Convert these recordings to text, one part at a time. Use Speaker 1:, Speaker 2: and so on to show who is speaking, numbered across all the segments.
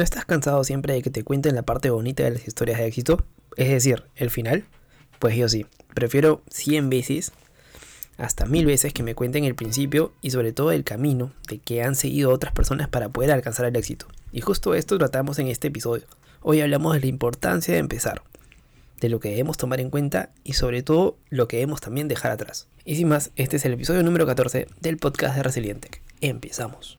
Speaker 1: ¿No estás cansado siempre de que te cuenten la parte bonita de las historias de éxito? Es decir, el final. Pues yo sí, prefiero 100 veces, hasta mil veces que me cuenten el principio y sobre todo el camino de que han seguido otras personas para poder alcanzar el éxito. Y justo esto tratamos en este episodio. Hoy hablamos de la importancia de empezar, de lo que debemos tomar en cuenta y sobre todo lo que debemos también dejar atrás. Y sin más, este es el episodio número 14 del podcast de Resiliente. Empezamos.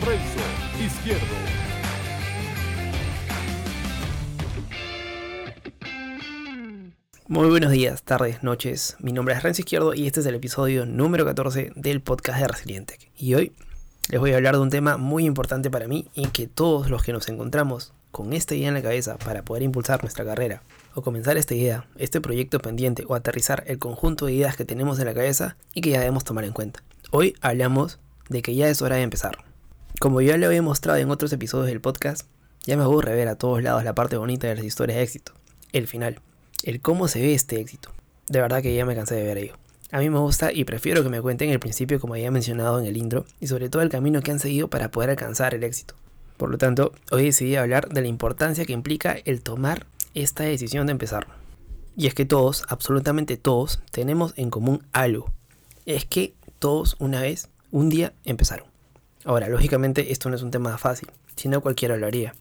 Speaker 2: Renzo Izquierdo.
Speaker 1: Muy buenos días, tardes, noches. Mi nombre es Renzo Izquierdo y este es el episodio número 14 del podcast de Resiliente. Y hoy les voy a hablar de un tema muy importante para mí y que todos los que nos encontramos con esta idea en la cabeza para poder impulsar nuestra carrera o comenzar esta idea, este proyecto pendiente o aterrizar el conjunto de ideas que tenemos en la cabeza y que ya debemos tomar en cuenta. Hoy hablamos de que ya es hora de empezar. Como ya lo he mostrado en otros episodios del podcast, ya me aburre ver a todos lados la parte bonita de las historias de éxito, el final, el cómo se ve este éxito. De verdad que ya me cansé de ver ello. A mí me gusta y prefiero que me cuenten el principio como he mencionado en el intro y sobre todo el camino que han seguido para poder alcanzar el éxito. Por lo tanto, hoy decidí hablar de la importancia que implica el tomar esta decisión de empezar. Y es que todos, absolutamente todos, tenemos en común algo. Es que todos una vez, un día, empezaron. Ahora, lógicamente esto no es un tema fácil, si no cualquiera lo haría.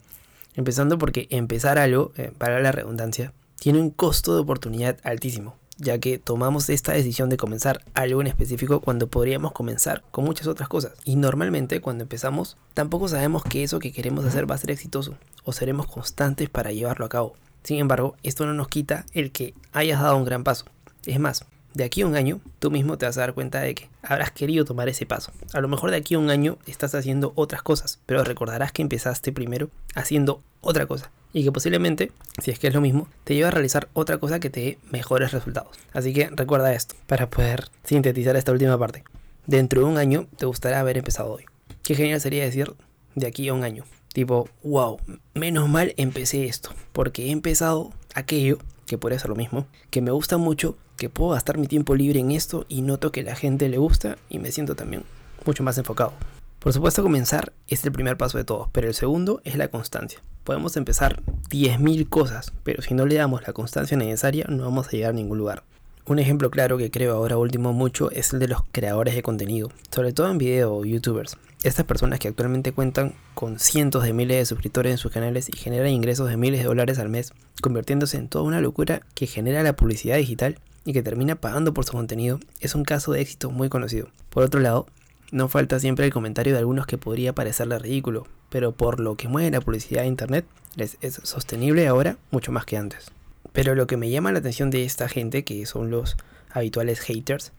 Speaker 1: Empezando porque empezar algo, eh, para la redundancia, tiene un costo de oportunidad altísimo, ya que tomamos esta decisión de comenzar algo en específico cuando podríamos comenzar con muchas otras cosas. Y normalmente cuando empezamos, tampoco sabemos que eso que queremos hacer va a ser exitoso, o seremos constantes para llevarlo a cabo. Sin embargo, esto no nos quita el que hayas dado un gran paso. Es más, de aquí a un año, tú mismo te vas a dar cuenta de que habrás querido tomar ese paso. A lo mejor de aquí a un año estás haciendo otras cosas, pero recordarás que empezaste primero haciendo otra cosa. Y que posiblemente, si es que es lo mismo, te lleva a realizar otra cosa que te dé mejores resultados. Así que recuerda esto, para poder sintetizar esta última parte. Dentro de un año te gustará haber empezado hoy. Qué genial sería decir de aquí a un año. Tipo, wow, menos mal empecé esto, porque he empezado aquello que puede ser lo mismo, que me gusta mucho, que puedo gastar mi tiempo libre en esto y noto que la gente le gusta y me siento también mucho más enfocado. Por supuesto comenzar es el primer paso de todos, pero el segundo es la constancia. Podemos empezar 10.000 cosas, pero si no le damos la constancia necesaria no vamos a llegar a ningún lugar. Un ejemplo claro que creo ahora último mucho es el de los creadores de contenido, sobre todo en video o youtubers. Estas personas que actualmente cuentan con cientos de miles de suscriptores en sus canales y generan ingresos de miles de dólares al mes, convirtiéndose en toda una locura que genera la publicidad digital y que termina pagando por su contenido, es un caso de éxito muy conocido. Por otro lado, no falta siempre el comentario de algunos que podría parecerle ridículo, pero por lo que mueve la publicidad de internet, es sostenible ahora mucho más que antes. Pero lo que me llama la atención de esta gente, que son los habituales haters,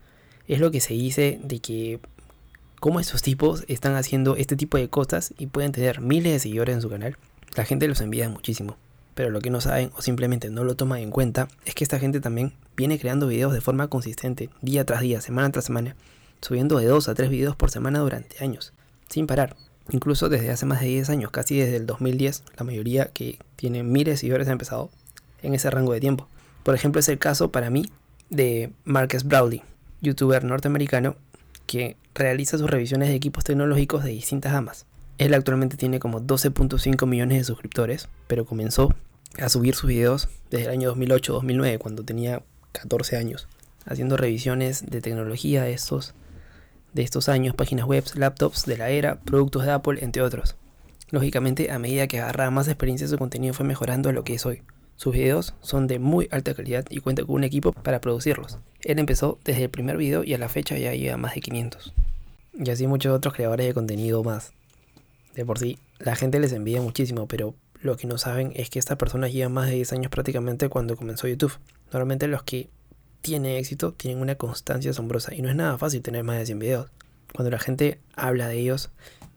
Speaker 1: es lo que se dice de que cómo estos tipos están haciendo este tipo de cosas y pueden tener miles de seguidores en su canal. La gente los envía muchísimo. Pero lo que no saben o simplemente no lo toman en cuenta es que esta gente también viene creando videos de forma consistente, día tras día, semana tras semana, subiendo de 2 a 3 videos por semana durante años, sin parar. Incluso desde hace más de 10 años, casi desde el 2010, la mayoría que tienen miles de seguidores han empezado en ese rango de tiempo. Por ejemplo, es el caso para mí de Marcus Browley, youtuber norteamericano que realiza sus revisiones de equipos tecnológicos de distintas gamas. Él actualmente tiene como 12.5 millones de suscriptores, pero comenzó a subir sus videos desde el año 2008-2009, cuando tenía 14 años, haciendo revisiones de tecnología de estos, de estos años, páginas web, laptops de la era, productos de Apple, entre otros. Lógicamente, a medida que agarraba más experiencia, su contenido fue mejorando a lo que es hoy. Sus videos son de muy alta calidad y cuenta con un equipo para producirlos. Él empezó desde el primer video y a la fecha ya lleva más de 500. Y así muchos otros creadores de contenido más. De por sí, la gente les envía muchísimo, pero lo que no saben es que estas personas llevan más de 10 años prácticamente cuando comenzó YouTube. Normalmente los que tienen éxito tienen una constancia asombrosa y no es nada fácil tener más de 100 videos. Cuando la gente habla de ellos,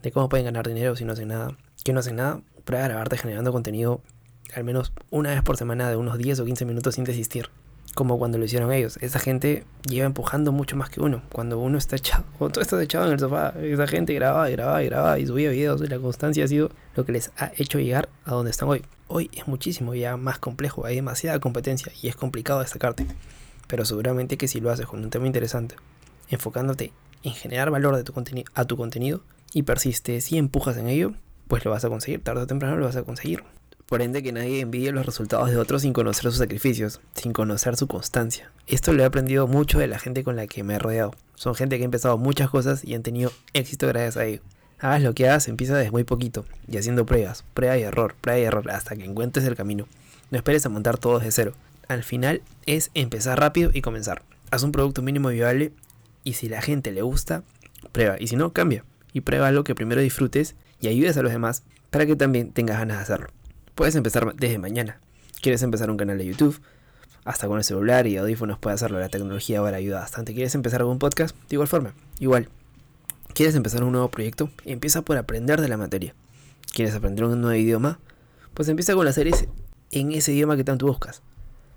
Speaker 1: de cómo pueden ganar dinero si no hacen nada, que no hacen nada, prueba grabarte generando contenido al menos una vez por semana de unos 10 o 15 minutos sin desistir. Como cuando lo hicieron ellos. Esa gente lleva empujando mucho más que uno. Cuando uno está echado, cuando tú estás echado en el sofá, esa gente grababa grababa grababa y subía videos y la constancia ha sido lo que les ha hecho llegar a donde están hoy. Hoy es muchísimo ya más complejo, hay demasiada competencia y es complicado destacarte. Pero seguramente que si lo haces con un tema interesante, enfocándote en generar valor de tu a tu contenido y persistes y empujas en ello, pues lo vas a conseguir, tarde o temprano lo vas a conseguir. Por ende que nadie envidie los resultados de otros sin conocer sus sacrificios, sin conocer su constancia. Esto lo he aprendido mucho de la gente con la que me he rodeado. Son gente que ha empezado muchas cosas y han tenido éxito gracias a ello. Hagas lo que hagas, empieza desde muy poquito y haciendo pruebas, prueba y error, prueba y error, hasta que encuentres el camino. No esperes a montar todo desde cero. Al final es empezar rápido y comenzar. Haz un producto mínimo viable y si la gente le gusta, prueba. Y si no, cambia. Y prueba algo que primero disfrutes y ayudes a los demás para que también tengas ganas de hacerlo. Puedes empezar desde mañana. ¿Quieres empezar un canal de YouTube? Hasta con el celular y audífonos puedes hacerlo. La tecnología ahora ayuda bastante. ¿Quieres empezar algún podcast? De igual forma. Igual. ¿Quieres empezar un nuevo proyecto? Empieza por aprender de la materia. ¿Quieres aprender un nuevo idioma? Pues empieza con las series en ese idioma que tanto buscas.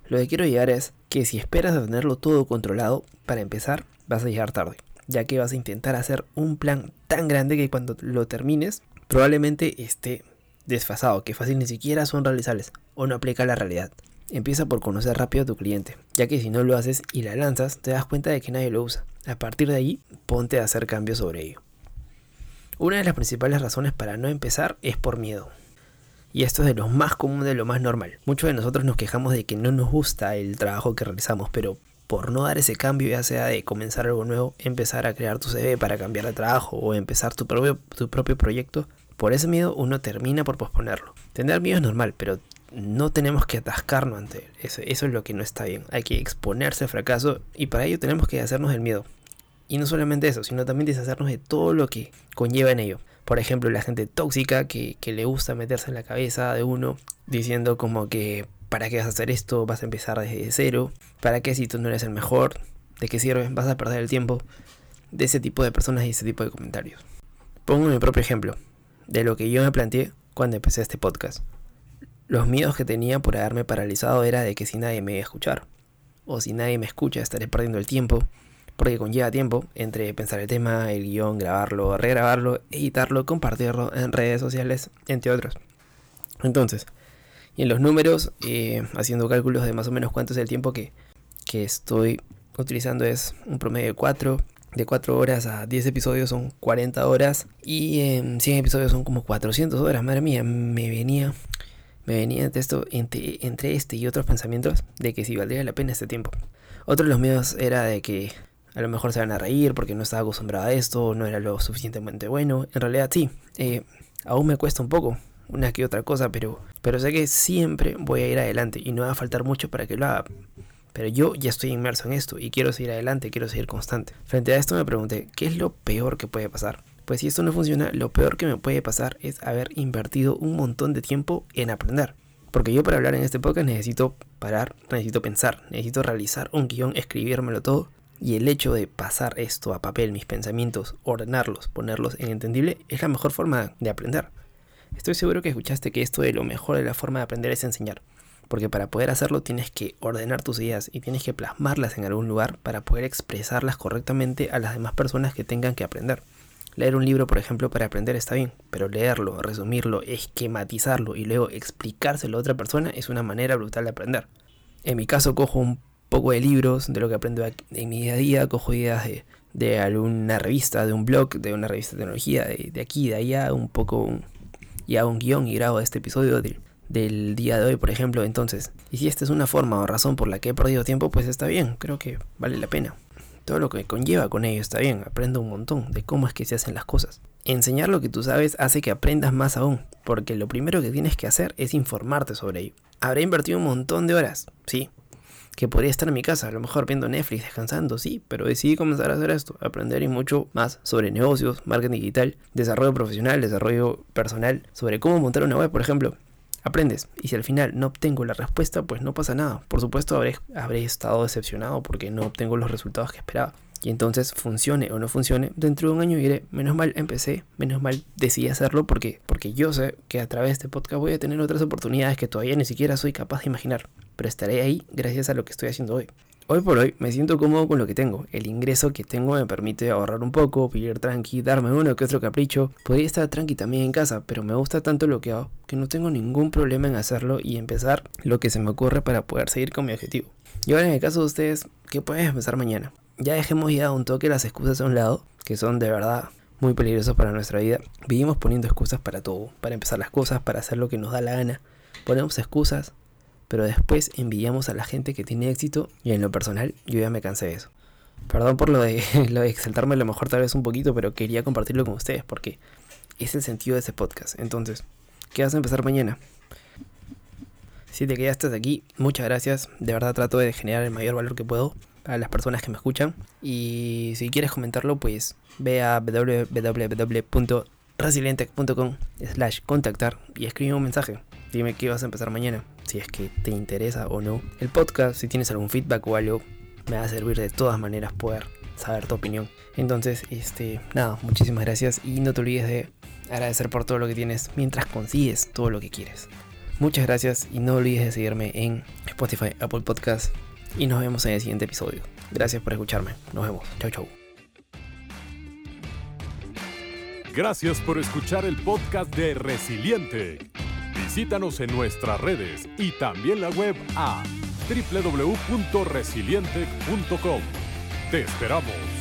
Speaker 1: Lo que quiero llegar es que si esperas a tenerlo todo controlado, para empezar vas a llegar tarde, ya que vas a intentar hacer un plan tan grande que cuando lo termines probablemente esté desfasado, que fácil ni siquiera son realizables o no aplica la realidad. Empieza por conocer rápido a tu cliente, ya que si no lo haces y la lanzas, te das cuenta de que nadie lo usa. A partir de ahí, ponte a hacer cambios sobre ello. Una de las principales razones para no empezar es por miedo. Y esto es de lo más común, de lo más normal. Muchos de nosotros nos quejamos de que no nos gusta el trabajo que realizamos, pero por no dar ese cambio, ya sea de comenzar algo nuevo, empezar a crear tu CV para cambiar de trabajo o empezar tu propio, tu propio proyecto, por ese miedo uno termina por posponerlo. Tener miedo es normal, pero no tenemos que atascarnos ante él. Eso, eso es lo que no está bien. Hay que exponerse al fracaso y para ello tenemos que hacernos el miedo. Y no solamente eso, sino también deshacernos de todo lo que conlleva en ello. Por ejemplo, la gente tóxica que, que le gusta meterse en la cabeza de uno diciendo como que ¿para qué vas a hacer esto? Vas a empezar desde cero. ¿Para qué si tú no eres el mejor? ¿De qué sirve? Vas a perder el tiempo. De ese tipo de personas y ese tipo de comentarios. Pongo mi propio ejemplo de lo que yo me planteé cuando empecé este podcast. Los miedos que tenía por haberme paralizado era de que si nadie me iba a escuchar, o si nadie me escucha estaré perdiendo el tiempo, porque conlleva tiempo entre pensar el tema, el guion, grabarlo, regrabarlo, editarlo, compartirlo en redes sociales, entre otros. Entonces, y en los números, eh, haciendo cálculos de más o menos cuánto es el tiempo que, que estoy utilizando es un promedio de 4 de 4 horas a 10 episodios son 40 horas y en 100 episodios son como 400 horas. Madre mía, me venía me venía entre, esto, entre, entre este y otros pensamientos de que si valdría la pena este tiempo. Otro de los míos era de que a lo mejor se van a reír porque no estaba acostumbrado a esto, no era lo suficientemente bueno. En realidad sí, eh, aún me cuesta un poco, una que otra cosa, pero, pero sé que siempre voy a ir adelante y no va a faltar mucho para que lo haga. Pero yo ya estoy inmerso en esto y quiero seguir adelante, quiero seguir constante. Frente a esto me pregunté, ¿qué es lo peor que puede pasar? Pues si esto no funciona, lo peor que me puede pasar es haber invertido un montón de tiempo en aprender. Porque yo para hablar en este podcast necesito parar, necesito pensar, necesito realizar un guion, escribírmelo todo. Y el hecho de pasar esto a papel, mis pensamientos, ordenarlos, ponerlos en entendible, es la mejor forma de aprender. Estoy seguro que escuchaste que esto de lo mejor de la forma de aprender es enseñar porque para poder hacerlo tienes que ordenar tus ideas y tienes que plasmarlas en algún lugar para poder expresarlas correctamente a las demás personas que tengan que aprender. Leer un libro, por ejemplo, para aprender está bien, pero leerlo, resumirlo, esquematizarlo y luego explicárselo a otra persona es una manera brutal de aprender. En mi caso cojo un poco de libros, de lo que aprendo en mi día a día, cojo ideas de, alguna revista, de un blog, de una revista de tecnología, de, aquí, de allá, un poco, y hago un guion y grabo este episodio de, del día de hoy, por ejemplo. Entonces, y si esta es una forma o razón por la que he perdido tiempo, pues está bien, creo que vale la pena. Todo lo que conlleva con ello está bien, aprendo un montón de cómo es que se hacen las cosas. Enseñar lo que tú sabes hace que aprendas más aún, porque lo primero que tienes que hacer es informarte sobre ello. Habré invertido un montón de horas, sí, que podría estar en mi casa, a lo mejor viendo Netflix, descansando, sí, pero decidí comenzar a hacer esto, aprender y mucho más sobre negocios, marketing digital, desarrollo profesional, desarrollo personal, sobre cómo montar una web, por ejemplo aprendes. Y si al final no obtengo la respuesta, pues no pasa nada. Por supuesto habré, habré estado decepcionado porque no obtengo los resultados que esperaba. Y entonces, funcione o no funcione, dentro de un año diré, menos mal empecé, menos mal decidí hacerlo porque, porque yo sé que a través de este podcast voy a tener otras oportunidades que todavía ni siquiera soy capaz de imaginar. Pero estaré ahí gracias a lo que estoy haciendo hoy. Hoy por hoy me siento cómodo con lo que tengo. El ingreso que tengo me permite ahorrar un poco, vivir tranqui, darme uno que otro capricho. Podría estar tranqui también en casa, pero me gusta tanto lo que hago que no tengo ningún problema en hacerlo y empezar lo que se me ocurre para poder seguir con mi objetivo. Y ahora en el caso de ustedes, ¿qué pueden empezar mañana? Ya dejemos ya un toque las excusas a un lado, que son de verdad muy peligrosos para nuestra vida. Vivimos poniendo excusas para todo, para empezar las cosas, para hacer lo que nos da la gana. Ponemos excusas, pero después envidiamos a la gente que tiene éxito y en lo personal yo ya me cansé de eso. Perdón por lo de, lo de exaltarme a lo mejor tal vez un poquito, pero quería compartirlo con ustedes porque es el sentido de ese podcast. Entonces, ¿qué vas a empezar mañana? Si te quedaste aquí, muchas gracias. De verdad trato de generar el mayor valor que puedo a las personas que me escuchan. Y si quieres comentarlo, pues ve a www.resilientec.com slash contactar y escribe un mensaje. Dime qué vas a empezar mañana, si es que te interesa o no. El podcast, si tienes algún feedback o algo, me va a servir de todas maneras poder saber tu opinión. Entonces, este, nada, muchísimas gracias y no te olvides de agradecer por todo lo que tienes mientras consigues todo lo que quieres. Muchas gracias y no olvides de seguirme en Spotify, Apple Podcast y nos vemos en el siguiente episodio. Gracias por escucharme. Nos vemos. Chau, chau.
Speaker 2: Gracias por escuchar el podcast de Resiliente. Visítanos en nuestras redes y también la web a www.resiliente.com. Te esperamos.